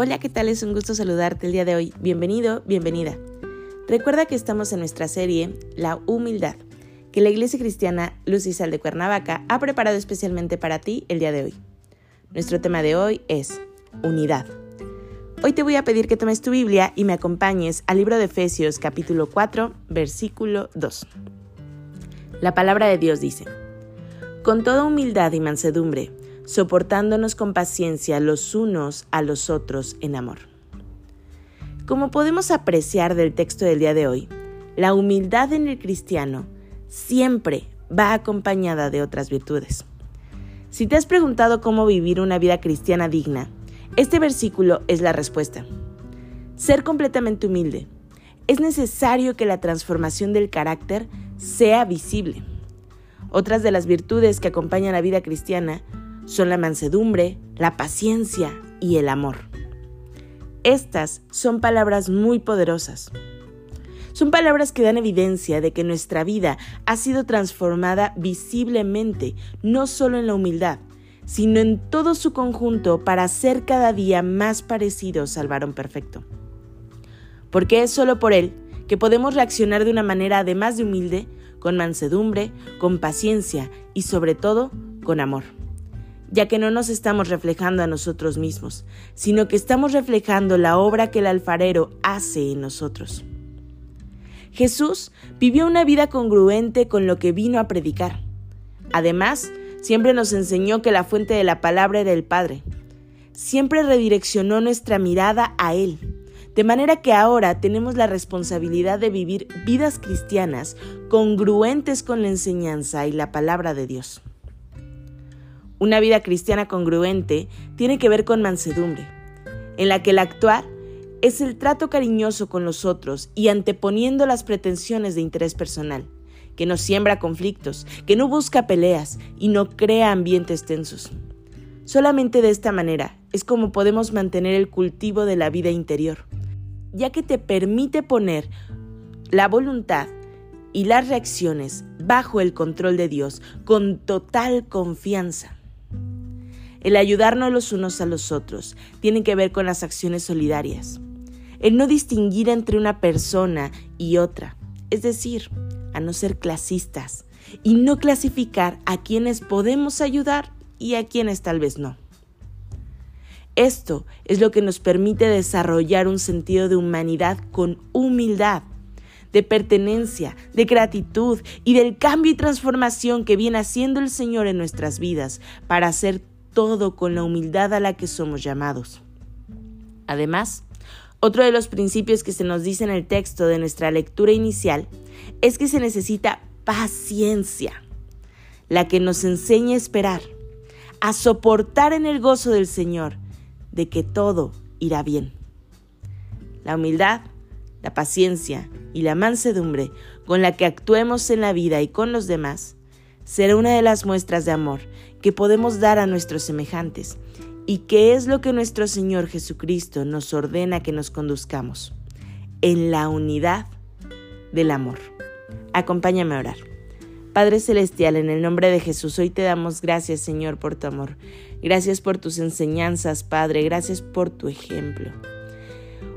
Hola, ¿qué tal? Es un gusto saludarte el día de hoy. Bienvenido, bienvenida. Recuerda que estamos en nuestra serie La Humildad, que la Iglesia Cristiana Luz y Sal de Cuernavaca ha preparado especialmente para ti el día de hoy. Nuestro tema de hoy es Unidad. Hoy te voy a pedir que tomes tu Biblia y me acompañes al libro de Efesios capítulo 4, versículo 2. La palabra de Dios dice, Con toda humildad y mansedumbre, soportándonos con paciencia los unos a los otros en amor. Como podemos apreciar del texto del día de hoy, la humildad en el cristiano siempre va acompañada de otras virtudes. Si te has preguntado cómo vivir una vida cristiana digna, este versículo es la respuesta. Ser completamente humilde. Es necesario que la transformación del carácter sea visible. Otras de las virtudes que acompañan la vida cristiana son la mansedumbre, la paciencia y el amor. Estas son palabras muy poderosas. Son palabras que dan evidencia de que nuestra vida ha sido transformada visiblemente, no solo en la humildad, sino en todo su conjunto para ser cada día más parecidos al varón perfecto. Porque es solo por él que podemos reaccionar de una manera además de humilde, con mansedumbre, con paciencia y sobre todo con amor ya que no nos estamos reflejando a nosotros mismos, sino que estamos reflejando la obra que el alfarero hace en nosotros. Jesús vivió una vida congruente con lo que vino a predicar. Además, siempre nos enseñó que la fuente de la palabra era el Padre. Siempre redireccionó nuestra mirada a Él, de manera que ahora tenemos la responsabilidad de vivir vidas cristianas congruentes con la enseñanza y la palabra de Dios. Una vida cristiana congruente tiene que ver con mansedumbre, en la que el actuar es el trato cariñoso con los otros y anteponiendo las pretensiones de interés personal, que no siembra conflictos, que no busca peleas y no crea ambientes tensos. Solamente de esta manera es como podemos mantener el cultivo de la vida interior, ya que te permite poner la voluntad y las reacciones bajo el control de Dios con total confianza. El ayudarnos los unos a los otros tiene que ver con las acciones solidarias. El no distinguir entre una persona y otra, es decir, a no ser clasistas y no clasificar a quienes podemos ayudar y a quienes tal vez no. Esto es lo que nos permite desarrollar un sentido de humanidad con humildad, de pertenencia, de gratitud y del cambio y transformación que viene haciendo el Señor en nuestras vidas para hacer todo con la humildad a la que somos llamados. Además, otro de los principios que se nos dice en el texto de nuestra lectura inicial es que se necesita paciencia, la que nos enseña a esperar, a soportar en el gozo del Señor de que todo irá bien. La humildad, la paciencia y la mansedumbre con la que actuemos en la vida y con los demás será una de las muestras de amor que podemos dar a nuestros semejantes y que es lo que nuestro Señor Jesucristo nos ordena que nos conduzcamos, en la unidad del amor. Acompáñame a orar. Padre Celestial, en el nombre de Jesús, hoy te damos gracias, Señor, por tu amor. Gracias por tus enseñanzas, Padre. Gracias por tu ejemplo.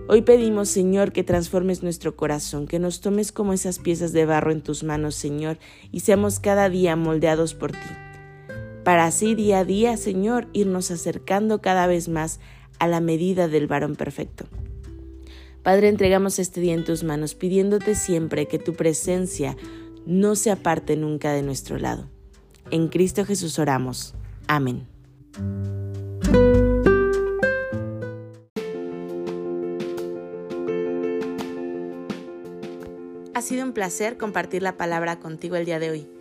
Hoy pedimos, Señor, que transformes nuestro corazón, que nos tomes como esas piezas de barro en tus manos, Señor, y seamos cada día moldeados por ti para así día a día, Señor, irnos acercando cada vez más a la medida del varón perfecto. Padre, entregamos este día en tus manos, pidiéndote siempre que tu presencia no se aparte nunca de nuestro lado. En Cristo Jesús oramos. Amén. Ha sido un placer compartir la palabra contigo el día de hoy